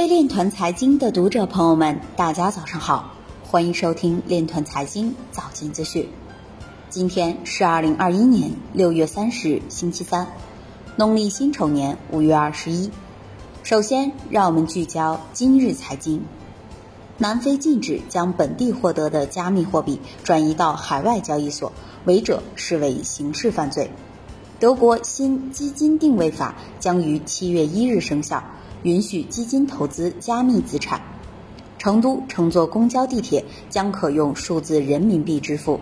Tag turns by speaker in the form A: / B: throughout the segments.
A: 位链团财经的读者朋友们，大家早上好，欢迎收听链团财经早间资讯。今天是二零二一年六月三十日，星期三，农历辛丑年五月二十一。首先，让我们聚焦今日财经。南非禁止将本地获得的加密货币转移到海外交易所，违者视为刑事犯罪。德国新基金定位法将于七月一日生效，允许基金投资加密资产。成都乘坐公交、地铁将可用数字人民币支付。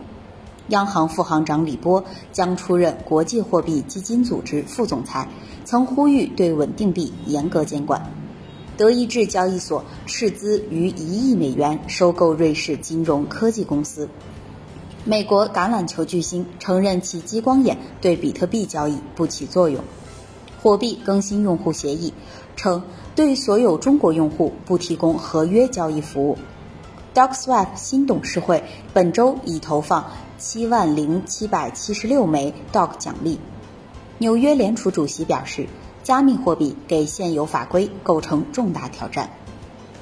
A: 央行副行长李波将出任国际货币基金组织副总裁，曾呼吁对稳定币严格监管。德意志交易所斥资逾一亿美元收购瑞士金融科技公司。美国橄榄球巨星承认其激光眼对比特币交易不起作用。货币更新用户协议称，对所有中国用户不提供合约交易服务。DocSwap 新董事会本周已投放七万零七百七十六枚 Doc 奖励。纽约联储主席表示，加密货币给现有法规构成重大挑战。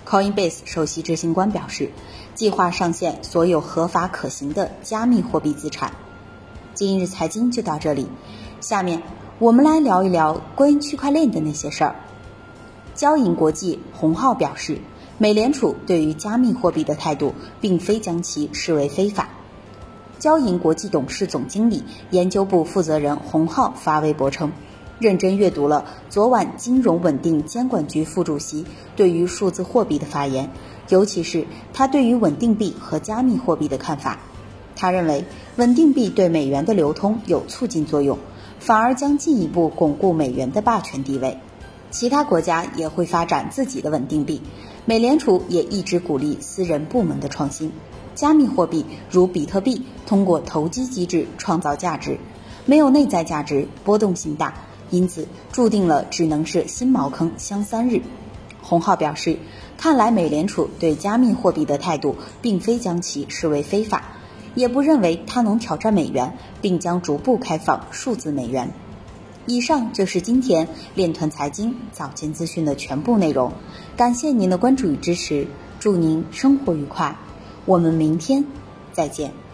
A: Coinbase 首席执行官表示，计划上线所有合法可行的加密货币资产。今日财经就到这里，下面我们来聊一聊关于区块链的那些事儿。交银国际洪浩表示，美联储对于加密货币的态度并非将其视为非法。交银国际董事总经理、研究部负责人洪浩发微博称。认真阅读了昨晚金融稳定监管局副主席对于数字货币的发言，尤其是他对于稳定币和加密货币的看法。他认为，稳定币对美元的流通有促进作用，反而将进一步巩固美元的霸权地位。其他国家也会发展自己的稳定币，美联储也一直鼓励私人部门的创新。加密货币如比特币，通过投机机制创造价值，没有内在价值，波动性大。因此，注定了只能是新茅坑香三日。洪浩表示，看来美联储对加密货币的态度，并非将其视为非法，也不认为它能挑战美元，并将逐步开放数字美元。以上就是今天链团财经早间资讯的全部内容，感谢您的关注与支持，祝您生活愉快，我们明天再见。